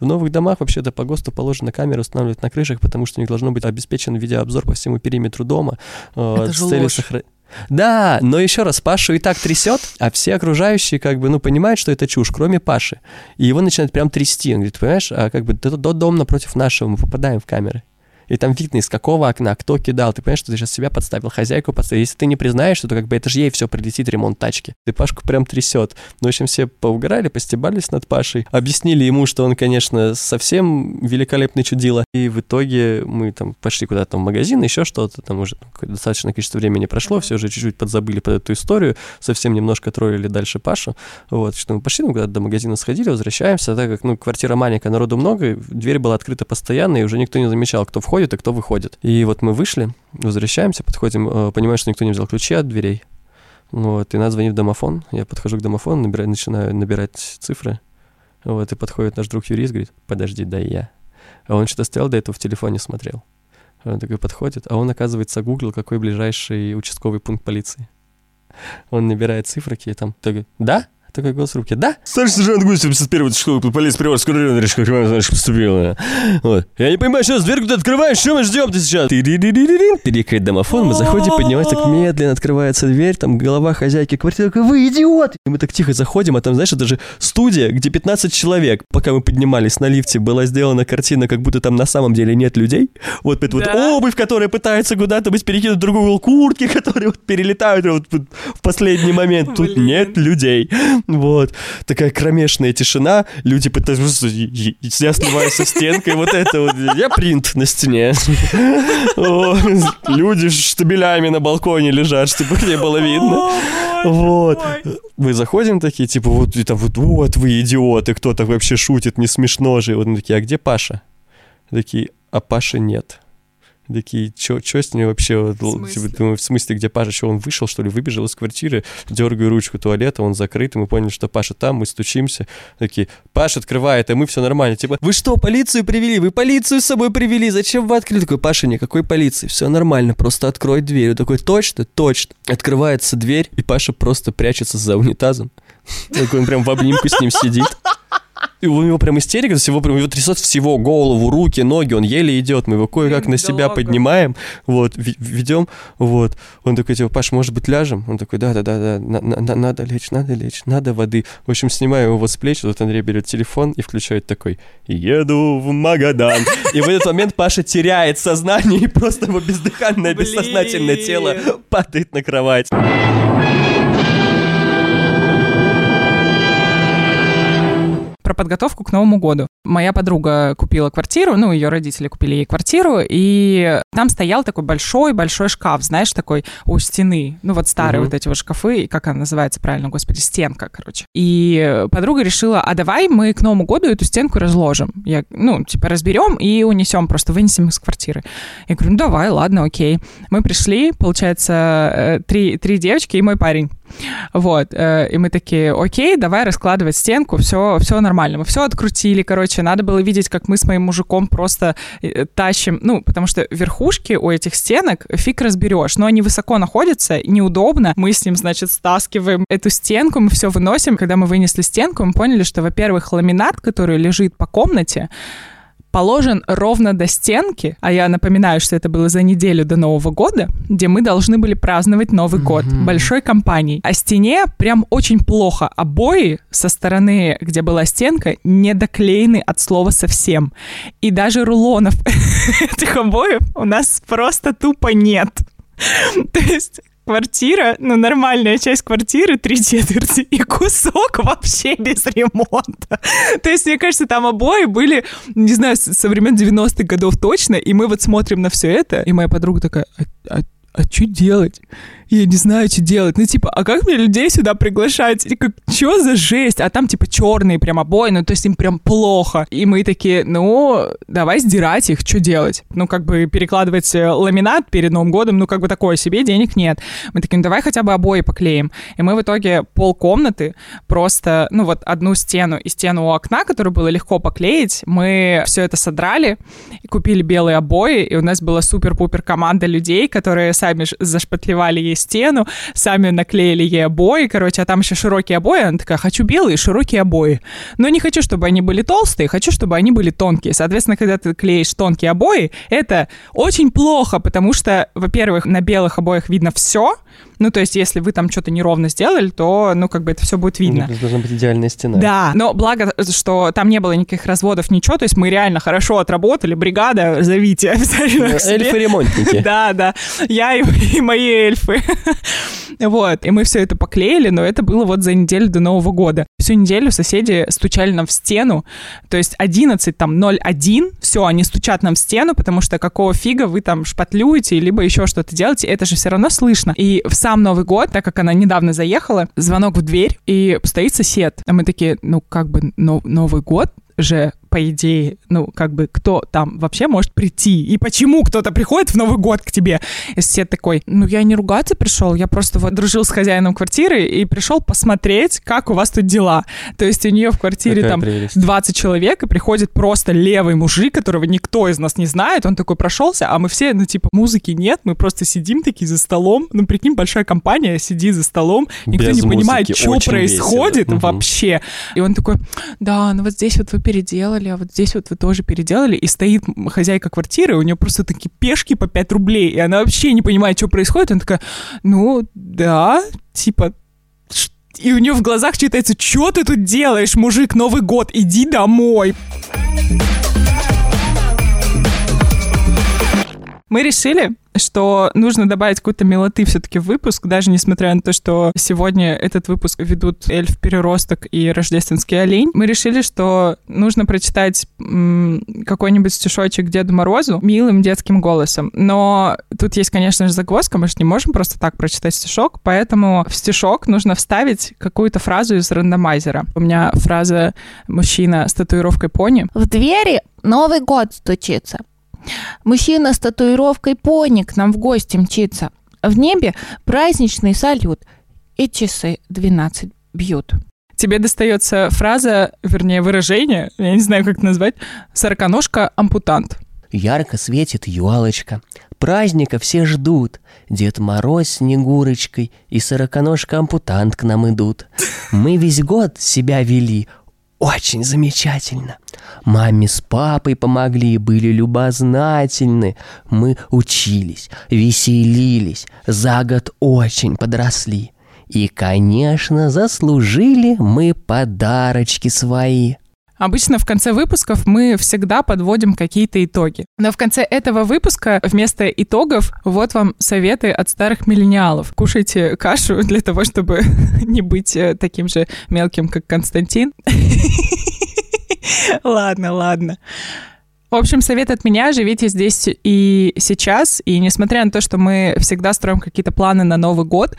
В новых домах вообще-то по ГОСТу положено камеры устанавливать на крышах, потому что у них должно быть обеспечен видеообзор по всему периметру дома. э, Это с же целью ложь. сохра- Да, но еще раз, Пашу и так трясет, а все окружающие как бы, ну, понимают, что это чушь, кроме Паши. И его начинает прям трясти. Он говорит, понимаешь, а как бы до, до дом напротив нашего, мы попадаем в камеры. И там видно, из какого окна, кто кидал. Ты понимаешь, что ты сейчас себя подставил, хозяйку подставил. Если ты не признаешь, то как бы это же ей все прилетит ремонт тачки. Ты Пашку прям трясет. Ну, в общем, все поугорали, постебались над Пашей. Объяснили ему, что он, конечно, совсем великолепный чудило. И в итоге мы там пошли куда-то в магазин, еще что-то. Там уже какое-то достаточное количество времени прошло, все уже чуть-чуть подзабыли под эту историю. Совсем немножко троллили дальше Пашу. Вот, что мы пошли, ну, куда-то до магазина сходили, возвращаемся. Так как, ну, квартира маленькая, народу много, дверь была открыта постоянно, и уже никто не замечал, кто входит и кто выходит. И вот мы вышли, возвращаемся, подходим, э, понимаем, что никто не взял ключи от дверей. Вот, и нас звонит домофон. Я подхожу к домофону, набираю, начинаю набирать цифры. Вот, и подходит наш друг юрист, говорит, подожди, да я. А он что-то стоял до этого в телефоне смотрел. Он такой подходит, а он, оказывается, гуглил, какой ближайший участковый пункт полиции. Он набирает цифры какие там. Такой, да? Такой голос в руке. Да? Старший сержант Гусев, 51 школы полиции Приволжского района, решка значит, поступила. Вот. Я не понимаю, что дверь куда открываешь, что мы ждем-то сейчас? Тириририририн. Пиликает домофон, мы заходим, поднимается, так медленно открывается дверь, там голова хозяйки квартиры такой, вы идиот! И мы так тихо заходим, а там, знаешь, это же студия, где 15 человек. Пока мы поднимались на лифте, была сделана картина, как будто там на самом деле нет людей. Вот эта вот обувь, которая пытается куда-то быть другой угол, куртки, которые вот перелетают вот в последний момент. Тут нет людей. Вот. Такая кромешная тишина, люди пытаются... Я сливаюсь со стенкой, вот это вот. Я принт на стене. Люди штабелями на балконе лежат, чтобы не было видно. Вот. Мы заходим такие, типа, вот, и там, вот, вот вы идиоты, кто так вообще шутит, не смешно же. И вот мы такие, а где Паша? Такие, а Паши нет. Такие, что с ней вообще? В? Типа, думаю, в смысле, где Паша? Что, он вышел, что ли? Выбежал из квартиры, дергаю ручку туалета, он закрыт, и мы поняли, что Паша там, мы стучимся. Такие, Паша открывает, а мы все нормально. Типа, вы что, полицию привели? Вы полицию с собой привели? Зачем вы открыли? Такой, Паша, никакой полиции, все нормально, просто открой дверь. Он такой, точно? Точно. Открывается дверь, и Паша просто прячется за унитазом. Такой, он прям в обнимку с ним сидит. И у него прям истерика, всего прям его трясет всего, голову, руки, ноги, он еле идет, мы его кое-как на себя поднимаем, вот, ведем, вот. Он такой, типа, Паш, может быть, ляжем? Он такой, да-да-да, да, надо лечь, надо лечь, надо воды. В общем, снимаем его с плеч, вот Андрей берет телефон и включает такой, еду в Магадан. И в этот момент Паша теряет сознание и просто его бездыханное, бессознательное тело падает на кровать. Про подготовку к Новому году. Моя подруга купила квартиру, ну, ее родители купили ей квартиру, и там стоял такой большой-большой шкаф, знаешь, такой у стены. Ну, вот старые угу. вот эти вот шкафы, как она называется правильно, господи, стенка, короче. И подруга решила, а давай мы к Новому году эту стенку разложим. Я, ну, типа, разберем и унесем, просто вынесем из квартиры. Я говорю, ну, давай, ладно, окей. Мы пришли, получается, э, три, три девочки и мой парень. Вот, э, и мы такие, окей, давай раскладывать стенку, все, все нормально. Мы все открутили, короче, надо было видеть, как мы с моим мужиком просто э, тащим, ну, потому что верхушки у этих стенок фиг разберешь, но они высоко находятся, неудобно. Мы с ним, значит, стаскиваем эту стенку, мы все выносим. Когда мы вынесли стенку, мы поняли, что, во-первых, ламинат, который лежит по комнате, положен ровно до стенки, а я напоминаю, что это было за неделю до Нового года, где мы должны были праздновать Новый mm-hmm. год большой компанией. А стене прям очень плохо. Обои со стороны, где была стенка, не доклеены от слова совсем. И даже рулонов этих обоев у нас просто тупо нет. То есть квартира, ну, нормальная часть квартиры, три четверти, и кусок вообще без ремонта. То есть, мне кажется, там обои были, не знаю, со времен 90-х годов точно, и мы вот смотрим на все это, и моя подруга такая, а, а, а что делать? Я не знаю, что делать. Ну, типа, а как мне людей сюда приглашать? И как, что за жесть? А там, типа, черные прям обои, ну, то есть им прям плохо. И мы такие, ну, давай сдирать их, что делать? Ну, как бы перекладывать э, ламинат перед Новым годом, ну, как бы такое себе, денег нет. Мы такие, ну, давай хотя бы обои поклеим. И мы в итоге пол комнаты просто, ну, вот одну стену и стену у окна, которую было легко поклеить, мы все это содрали, купили белые обои, и у нас была супер-пупер команда людей, которые сами зашпатлевали ей стену, сами наклеили ей обои, короче, а там еще широкие обои, она такая, хочу белые широкие обои. Но не хочу, чтобы они были толстые, хочу, чтобы они были тонкие. Соответственно, когда ты клеишь тонкие обои, это очень плохо, потому что, во-первых, на белых обоях видно все, ну, то есть, если вы там что-то неровно сделали, то, ну, как бы это все будет видно. Ну, должна быть идеальная стена. Да, но благо, что там не было никаких разводов, ничего, то есть мы реально хорошо отработали, бригада, зовите обязательно Эльфы-ремонтники. Да, да, я и, и мои эльфы. Вот, и мы все это поклеили, но это было вот за неделю до Нового года. Всю неделю соседи стучали нам в стену, то есть 11, там, 01, все, они стучат нам в стену, потому что какого фига вы там шпатлюете, либо еще что-то делаете, это же все равно слышно. И в сам Новый год, так как она недавно заехала, звонок в дверь, и стоит сосед. А мы такие, ну, как бы, но, Новый год же по идее, ну, как бы, кто там вообще может прийти? И почему кто-то приходит в Новый год к тебе? И сосед такой, ну, я не ругаться пришел, я просто вот дружил с хозяином квартиры и пришел посмотреть, как у вас тут дела. То есть у нее в квартире Какая там прелесть. 20 человек, и приходит просто левый мужик, которого никто из нас не знает, он такой прошелся, а мы все, ну, типа, музыки нет, мы просто сидим такие за столом, ну, прикинь, большая компания сидит за столом, никто Без не музыки, понимает, что происходит весело. вообще. И он такой, да, ну вот здесь вот вы переделали, переделали, а вот здесь вот вы тоже переделали, и стоит хозяйка квартиры, у нее просто такие пешки по 5 рублей, и она вообще не понимает, что происходит, она такая, ну, да, типа, и у нее в глазах читается, что ты тут делаешь, мужик, Новый год, иди домой. Мы решили, что нужно добавить какой-то милоты все-таки в выпуск, даже несмотря на то, что сегодня этот выпуск ведут эльф переросток и рождественский олень. Мы решили, что нужно прочитать какой-нибудь стишочек Деду Морозу милым детским голосом. Но тут есть, конечно же, загвоздка, мы же не можем просто так прочитать стишок, поэтому в стишок нужно вставить какую-то фразу из рандомайзера. У меня фраза «мужчина с татуировкой пони». В двери Новый год стучится. Мужчина с татуировкой пони к нам в гости мчится. В небе праздничный салют. И часы 12 бьют. Тебе достается фраза, вернее, выражение, я не знаю, как это назвать, «сороконожка-ампутант». Ярко светит елочка, праздника все ждут. Дед Мороз с Снегурочкой и сороконожка-ампутант к нам идут. Мы весь год себя вели очень замечательно. Маме с папой помогли, были любознательны. Мы учились, веселились, за год очень подросли. И, конечно, заслужили мы подарочки свои. Обычно в конце выпусков мы всегда подводим какие-то итоги. Но в конце этого выпуска вместо итогов вот вам советы от старых миллениалов. Кушайте кашу для того, чтобы не быть э, таким же мелким, как Константин. Ладно, ладно. В общем, совет от меня, живите здесь и сейчас, и несмотря на то, что мы всегда строим какие-то планы на Новый год,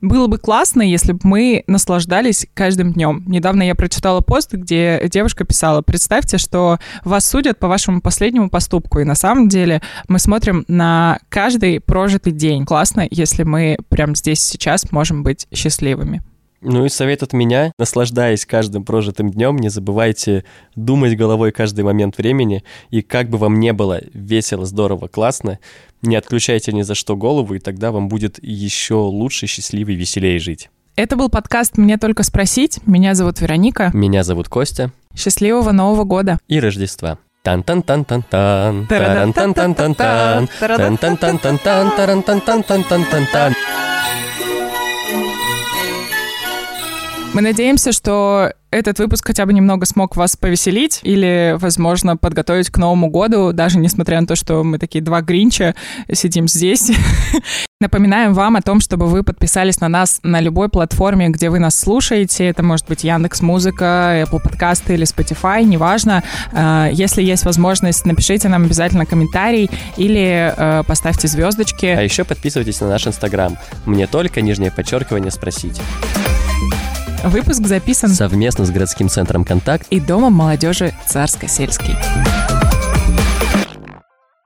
было бы классно, если бы мы наслаждались каждым днем. Недавно я прочитала пост, где девушка писала, представьте, что вас судят по вашему последнему поступку, и на самом деле мы смотрим на каждый прожитый день. Классно, если мы прямо здесь сейчас можем быть счастливыми. Ну и совет от меня. Наслаждаясь каждым прожитым днем, не забывайте думать головой каждый момент времени. И как бы вам не было весело, здорово, классно, не отключайте ни за что голову, и тогда вам будет еще лучше, счастливее, веселее жить. Это был подкаст «Мне только спросить». Меня зовут Вероника. Меня зовут Костя. Счастливого Нового года. И Рождества. Тан-тан-тан-тан-тан. Таран-тан-тан-тан-тан. Тан-тан-тан-тан-тан. Таран-тан-тан-тан-тан. Мы надеемся, что этот выпуск хотя бы немного смог вас повеселить или, возможно, подготовить к Новому году, даже несмотря на то, что мы такие два гринча сидим здесь. Напоминаем вам о том, чтобы вы подписались на нас на любой платформе, где вы нас слушаете. Это может быть Яндекс Музыка, Apple подкасты или Spotify, неважно. Э, если есть возможность, напишите нам обязательно комментарий или э, поставьте звездочки. А еще подписывайтесь на наш Инстаграм. Мне только нижнее подчеркивание спросить. Выпуск записан совместно с городским центром «Контакт» и Домом молодежи Царско-сельский.